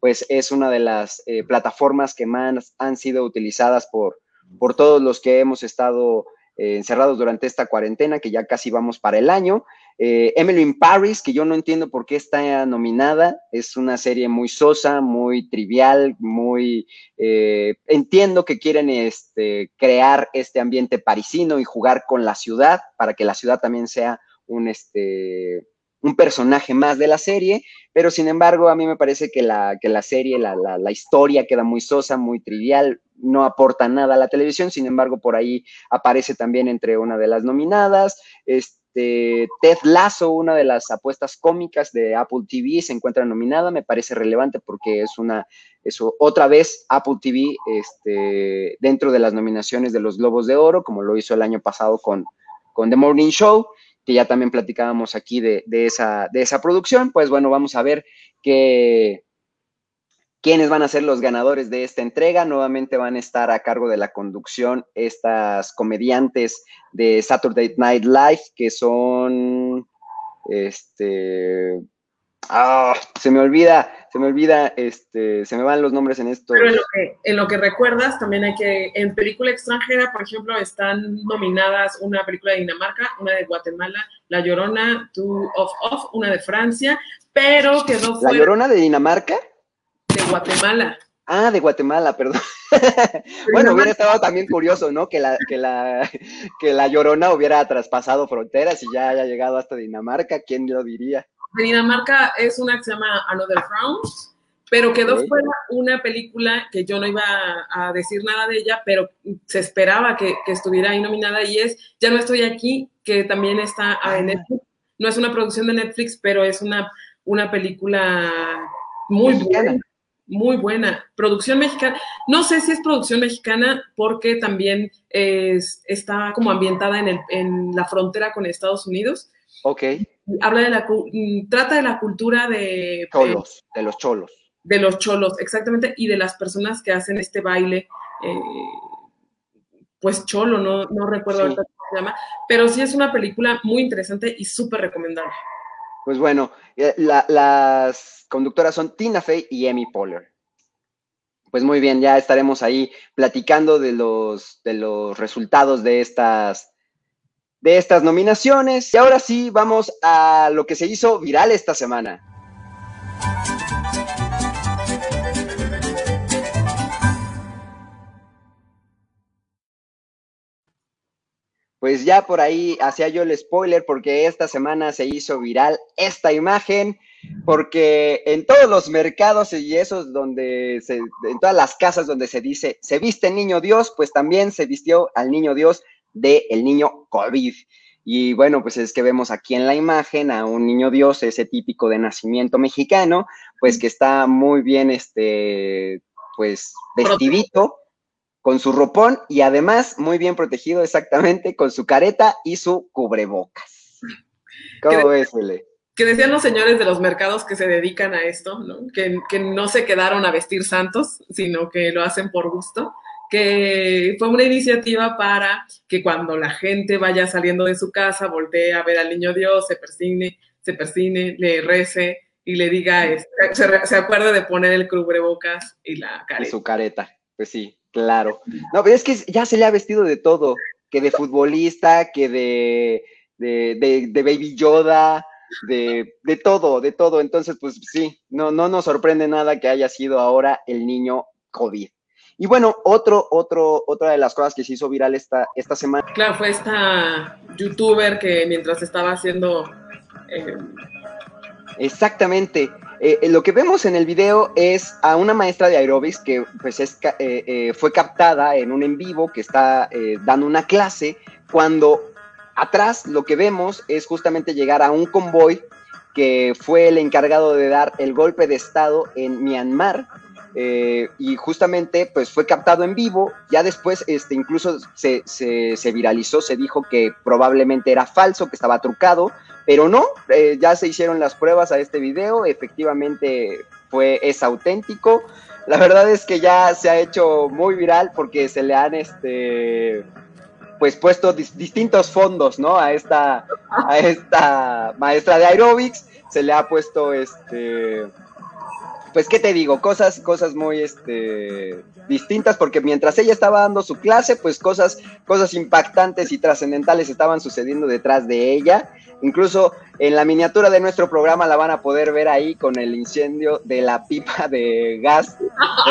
pues es una de las eh, plataformas que más han sido utilizadas por, por todos los que hemos estado eh, encerrados durante esta cuarentena, que ya casi vamos para el año. Eh, Emily in Paris, que yo no entiendo por qué está nominada, es una serie muy sosa, muy trivial, muy... Eh, entiendo que quieren este, crear este ambiente parisino y jugar con la ciudad para que la ciudad también sea un, este, un personaje más de la serie, pero sin embargo a mí me parece que la, serie, la, la, la historia queda muy sosa, muy trivial, no aporta nada a la televisión, sin embargo por ahí aparece también entre una de las nominadas. Este, este, Ted Lasso, una de las apuestas cómicas de Apple TV, se encuentra nominada. Me parece relevante porque es una, eso, otra vez Apple TV este, dentro de las nominaciones de los Globos de Oro, como lo hizo el año pasado con, con The Morning Show, que ya también platicábamos aquí de, de, esa, de esa producción. Pues bueno, vamos a ver qué ¿Quiénes van a ser los ganadores de esta entrega? Nuevamente van a estar a cargo de la conducción estas comediantes de Saturday Night Live, que son, este, ah, se me olvida, se me olvida, este, se me van los nombres en esto. Pero en lo, que, en lo que recuerdas, también hay que, en película extranjera, por ejemplo, están nominadas una película de Dinamarca, una de Guatemala, La Llorona, Two of Off, una de Francia, pero quedó fuera. ¿La Llorona de Dinamarca? De Guatemala. Ah, de Guatemala, perdón. bueno, hubiera estado también curioso, ¿no? Que la, que la, que la Llorona hubiera traspasado fronteras y ya haya llegado hasta Dinamarca, ¿quién lo diría? De Dinamarca es una que se llama Another Round, pero quedó fuera una película que yo no iba a, decir nada de ella, pero se esperaba que, que, estuviera ahí nominada y es Ya no estoy aquí, que también está en ah. Netflix. No es una producción de Netflix, pero es una, una película muy buena muy buena. Producción mexicana. No sé si es producción mexicana porque también es, está como ambientada en, el, en, la frontera con Estados Unidos. Ok. Habla de la, mm, trata de la cultura de... Cholos, de, de los cholos. De los cholos, exactamente, y de las personas que hacen este baile, eh, pues cholo, no, no recuerdo sí. cómo se llama, pero sí es una película muy interesante y súper recomendable. Pues bueno, eh, la, las conductoras son Tina Fey y Emmy Poehler. Pues muy bien, ya estaremos ahí platicando de los, de los resultados de estas, de estas nominaciones. Y ahora sí, vamos a lo que se hizo viral esta semana. Pues ya por ahí hacía yo el spoiler porque esta semana se hizo viral esta imagen, porque en todos los mercados y esos donde, se, en todas las casas donde se dice, se viste el niño Dios, pues también se vistió al niño Dios del el niño COVID. Y bueno, pues es que vemos aquí en la imagen a un niño Dios, ese típico de nacimiento mexicano, pues que está muy bien, este, pues vestidito con su ropón y además muy bien protegido exactamente con su careta y su cubrebocas. ¿Cómo ves, Ele? Que decían los señores de los mercados que se dedican a esto, ¿no? Que, que, no se quedaron a vestir santos, sino que lo hacen por gusto, que fue una iniciativa para que cuando la gente vaya saliendo de su casa, voltee a ver al niño Dios, se persigne, se persigne, le rece y le diga, se, se acuerde de poner el cubrebocas y la careta. Y su careta, pues sí, Claro. No, pero es que ya se le ha vestido de todo, que de futbolista, que de, de, de, Baby Yoda, de, de, todo, de todo. Entonces, pues sí, no, no nos sorprende nada que haya sido ahora el niño COVID. Y bueno, otro, otro, otra de las cosas que se hizo viral esta, esta semana. Claro, fue esta youtuber que mientras estaba haciendo eh, Exactamente. Eh, eh, lo que vemos en el video es a una maestra de aerobics que pues es, eh, fue captada en un en vivo que está dando una clase cuando atrás lo que vemos es justamente llegar a un convoy que fue el encargado de dar el golpe de estado en Myanmar y justamente pues fue captado en vivo, ya después este, incluso se, se, viralizó, se dijo que probablemente era falso, que estaba trucado, pero no, eh, ya se hicieron las pruebas a este video, efectivamente fue, es auténtico. La verdad es que ya se ha hecho muy viral porque se le han este pues puesto distintos fondos, ¿no? A esta, a esta maestra de aerobics, se le ha puesto este pues qué te digo, cosas, cosas muy este, distintas, porque mientras ella estaba dando su clase, pues cosas, cosas impactantes y trascendentales estaban sucediendo detrás de ella. Incluso en la miniatura de nuestro programa la van a poder ver ahí con el incendio de la pipa de gas,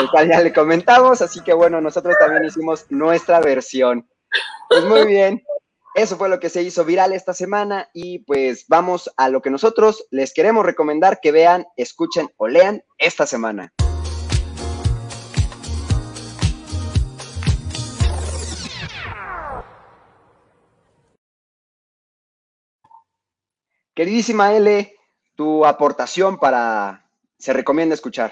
el cual ya le comentamos, así que bueno, nosotros también hicimos nuestra versión. Pues muy bien, eso fue lo que se hizo viral esta semana y pues vamos a lo que nosotros les queremos recomendar que vean, escuchen o lean esta semana. Queridísima L, tu aportación para se recomienda escuchar.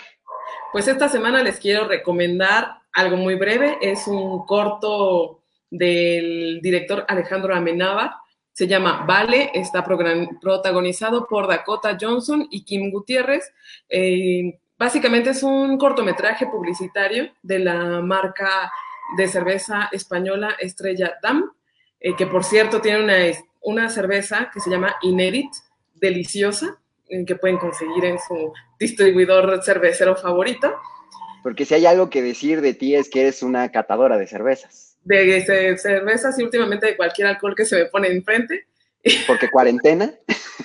Pues esta semana les quiero recomendar algo muy breve, es un corto del director Alejandro Amenábar. Se llama Vale, está protagonizado por Dakota Johnson y Kim Gutiérrez. Eh, básicamente es un cortometraje publicitario de la marca de cerveza española Estrella Dam, eh, que por cierto tiene una, una cerveza que se llama Inédit, deliciosa, eh, que pueden conseguir en su distribuidor cervecero favorito. Porque si hay algo que decir de ti es que eres una catadora de cervezas de, cervezas y últimamente de cualquier alcohol que se me pone enfrente. Porque cuarentena.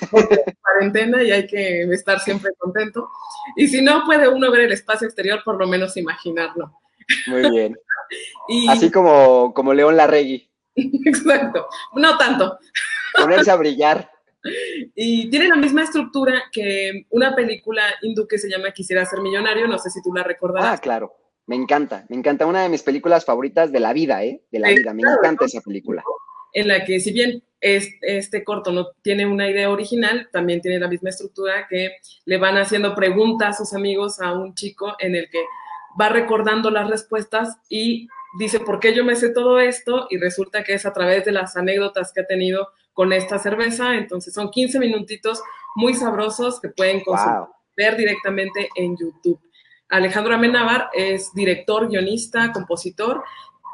Porque cuarentena y hay que estar siempre contento. Y si no puede uno ver el espacio exterior, por lo menos imaginarlo. Muy bien. Así como, como León Larregui. Exacto. No tanto. Ponerse a brillar. Y tiene la misma estructura que una película hindú que se llama Quisiera ser millonario, no sé si tú la recordarás. Ah, claro. Me encanta, me encanta. Una de mis películas favoritas de la vida, ¿eh? De la vida. Me encanta esa película. En la que, si bien este corto no tiene una idea original, también tiene la misma estructura que le van haciendo preguntas a sus amigos a un chico en el que va recordando las respuestas y dice, ¿por qué yo me sé todo esto? Y resulta que es a través de las anécdotas que ha tenido con esta cerveza. Entonces son 15 minutitos muy sabrosos que pueden ver directamente en YouTube. Alejandro Amenábar es director, guionista, compositor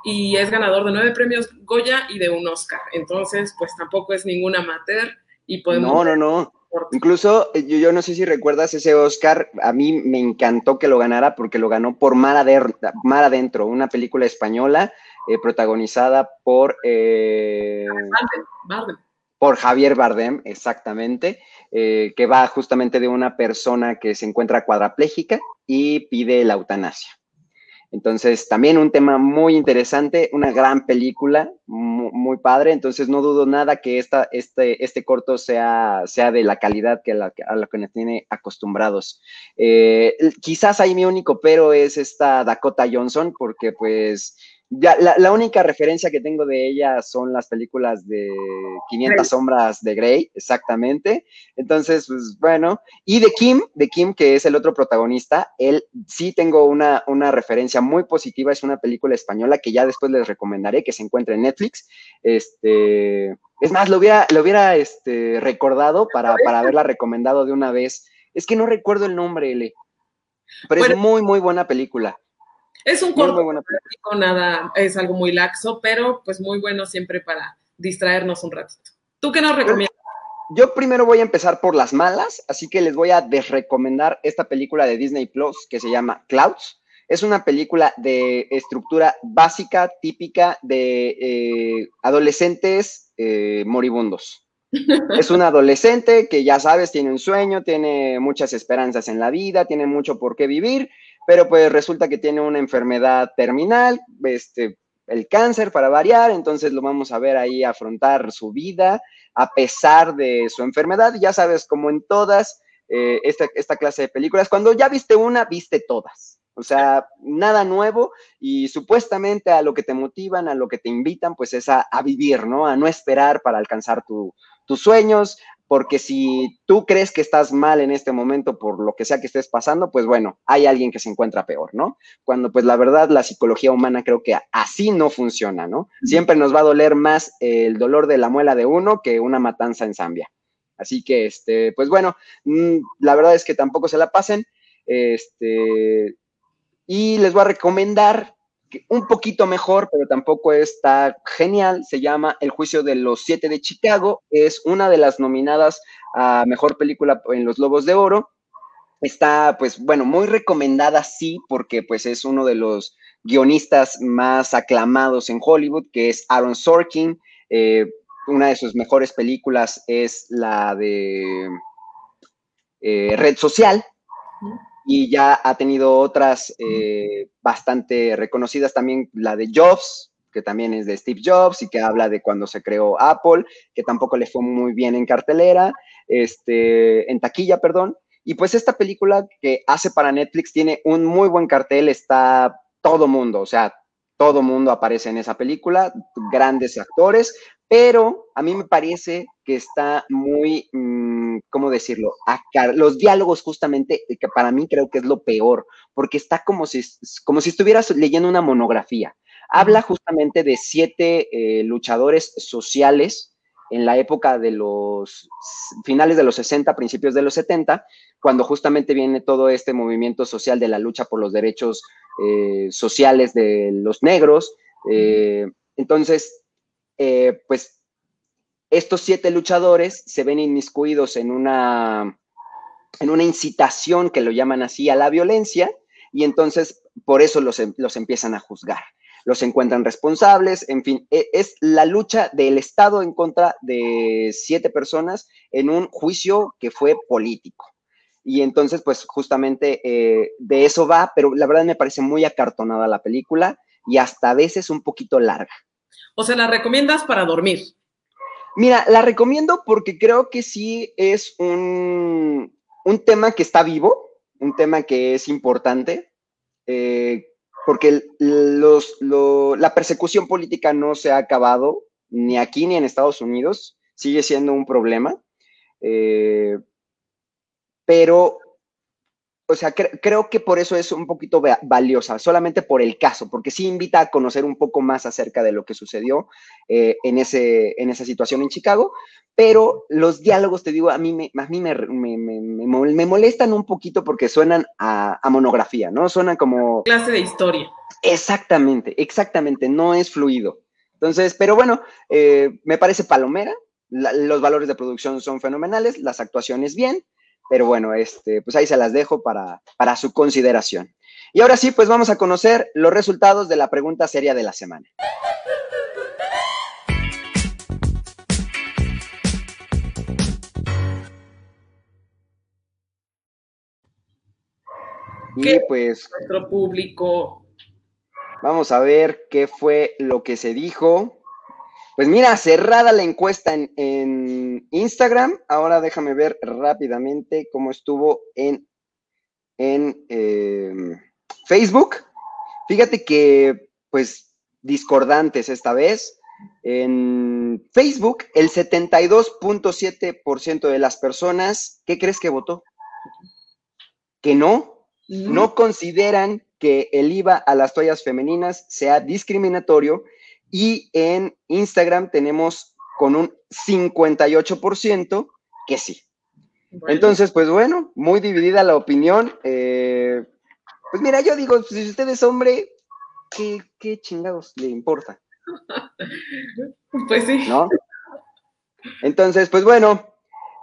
y es ganador de nueve premios Goya y de un Oscar. Entonces, pues tampoco es ningún amateur y podemos... No, no, no. Incluso eh, yo, no sé si recuerdas ese Oscar, a mí me encantó que lo ganara porque lo ganó por Mar, Adentro, una película española eh, protagonizada por... Eh, por Javier Bardem, exactamente. Eh, que va justamente de una persona que se encuentra cuadraplégica y pide la eutanasia. Entonces, también un tema muy interesante, una gran película, muy, padre. Entonces, no dudo nada que esta, este, este corto sea, sea de la calidad que a la que nos tiene acostumbrados. Eh, quizás ahí mi único pero es esta Dakota Johnson, porque pues ya, la, única referencia que tengo de ella son las películas de 500 sombras de Grey, exactamente. Entonces, pues bueno. Y de Kim, de Kim, que es el otro protagonista, él sí tengo una, una referencia muy positiva. Es una película española que ya después les recomendaré que se encuentre en Netflix. Este, es más, lo hubiera, lo hubiera este, recordado para, para haberla recomendado de una vez. Es que no recuerdo el nombre, L. Pero es muy, muy buena película. Es un corto, nada, es algo muy laxo, pero pues muy bueno siempre para distraernos un ratito. ¿Tú qué nos recomiendas? Yo primero voy a empezar por las malas, así que les voy a desrecomendar esta película de Disney Plus que se llama Clouds. Es una película de estructura básica, típica de eh, adolescentes eh, moribundos. es un adolescente que ya sabes, tiene un sueño, tiene muchas esperanzas en la vida, tiene mucho por qué vivir, pero pues resulta que tiene una enfermedad terminal, este, el cáncer para variar, entonces lo vamos a ver ahí afrontar su vida a pesar de su enfermedad, ya sabes, como en todas, eh, esta, esta clase de películas. Cuando ya viste una, viste todas. O sea, nada nuevo y supuestamente a lo que te motivan, a lo que te invitan, pues es a, vivir, ¿no? A no esperar para alcanzar tus sueños, porque si tú crees que estás mal en este momento por lo que sea que estés pasando, pues bueno, hay alguien que se encuentra peor, ¿no? Cuando pues la verdad la psicología humana creo que así no funciona, ¿no? Siempre nos va a doler más el dolor de la muela de uno que una matanza en Zambia. Así que, este, pues bueno, mm, la verdad es que tampoco se la pasen. Este, y les voy a recomendar un poquito mejor, pero tampoco está genial, se llama El juicio de los siete de Chicago, es una de las nominadas a mejor película en los Lobos de Oro. Está, pues, bueno, muy recomendada, sí, porque pues es uno de los guionistas más aclamados en Hollywood, que es Aaron Sorkin. Eh, una de sus mejores películas es la de eh, Red Social, y ya ha tenido otras eh, bastante reconocidas también, la de Jobs, que también es de Steve Jobs y que habla de cuando se creó Apple, que tampoco le fue muy bien en cartelera, este, en taquilla, perdón. Y pues esta película que hace para Netflix tiene un muy buen cartel, está todo mundo, o sea, todo mundo aparece en esa película, grandes actores, pero a mí me parece que está muy, mm, ¿cómo decirlo? Acá, los diálogos justamente, eh, que para mí creo que es lo peor, porque está como si, como si estuvieras leyendo una monografía. Habla justamente de siete eh, luchadores sociales en la época de los finales de los 60, principios de los 70, cuando justamente viene todo este movimiento social de la lucha por los derechos eh, sociales de los negros. entonces, eh, pues estos siete luchadores se ven inmiscuidos en una, en una incitación que lo llaman así a la violencia y entonces por eso los, los empiezan a juzgar. Los encuentran responsables, en fin, e, es la lucha del Estado en contra de siete personas en un juicio que fue político. Y entonces, pues justamente eh, de eso va, pero la verdad me parece muy acartonada la película y hasta a veces un poquito larga. O sea, ¿la recomiendas para dormir? Mira, la recomiendo porque creo que sí es un, tema que está vivo, un tema que es importante, eh, porque los, la persecución política no se ha acabado ni aquí ni en Estados Unidos, sigue siendo un problema, eh, pero o sea, creo que por eso es un poquito valiosa, solamente por el caso, porque sí invita a conocer un poco más acerca de lo que sucedió eh, en, ese, en esa situación en Chicago, pero los diálogos, te digo, a mí me, a mí me, me, molestan un poquito porque suenan a, monografía, ¿no? Suenan como... Clase de historia. Exactamente, exactamente, no es fluido. Entonces, pero bueno, eh, me parece palomera, los valores de producción son fenomenales, las actuaciones bien, pero bueno, este, pues ahí se las dejo para, para su consideración. Y ahora sí, pues vamos a conocer los resultados de la pregunta seria de la semana. Y pues. Nuestro público. Vamos a ver qué fue lo que se dijo. Pues mira, cerrada la encuesta en, Instagram. Ahora déjame ver rápidamente cómo estuvo en, en em, Facebook. Fíjate que, pues, discordantes esta vez. En Facebook, el 72.7% de las personas, ¿qué crees que votó? Que no, no consideran que el IVA a las toallas femeninas sea discriminatorio y en Instagram tenemos con un 58% que sí. Entonces, pues bueno, muy dividida la opinión. Eh, pues mira, yo digo, si usted es hombre, ¿qué, qué chingados le importa? Pues sí. ¿No? Entonces, pues bueno,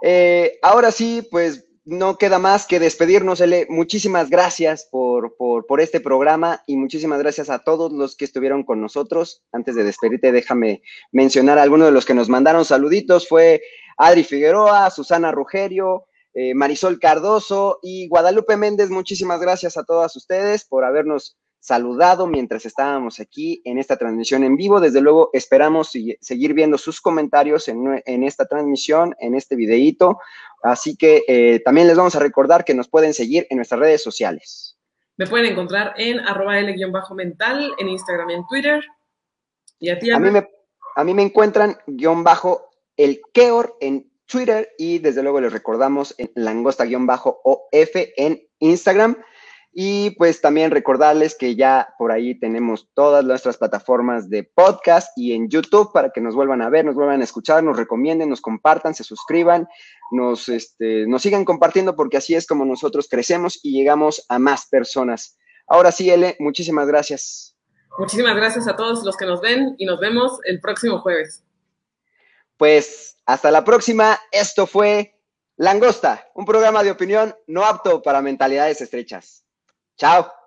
eh, ahora sí, pues no queda más que despedirnos, Ele. Muchísimas gracias por, por, este programa y muchísimas gracias a todos los que estuvieron con nosotros. Antes de despedirte, déjame mencionar a algunos de los que nos mandaron saluditos. Fue Adri Figueroa, Susana Rugerio, eh, Marisol Cardoso y Guadalupe Méndez. Muchísimas gracias a todas ustedes por habernos saludado mientras estábamos aquí en esta transmisión en vivo. Desde luego, esperamos seguir viendo sus comentarios en, esta transmisión, en este videíto. Así que eh, también les vamos a recordar que nos pueden seguir en nuestras redes sociales. Me pueden encontrar en arroba L-mental, en Instagram y en Twitter. ¿Y a ti, A mí me, a mí me encuentran guion bajo el Keor en Twitter y desde luego les recordamos en langosta-of en Instagram. Y pues también recordarles que ya por ahí tenemos todas nuestras plataformas de podcast y en YouTube para que nos vuelvan a ver, nos vuelvan a escuchar, nos recomienden, nos compartan, se suscriban, nos, este, nos sigan compartiendo porque así es como nosotros crecemos y llegamos a más personas. Ahora sí, Ele, muchísimas gracias. Muchísimas gracias a todos los que nos ven y nos vemos el próximo jueves. Pues hasta la próxima. Esto fue Langosta, un programa de opinión no apto para mentalidades estrechas. Ciao!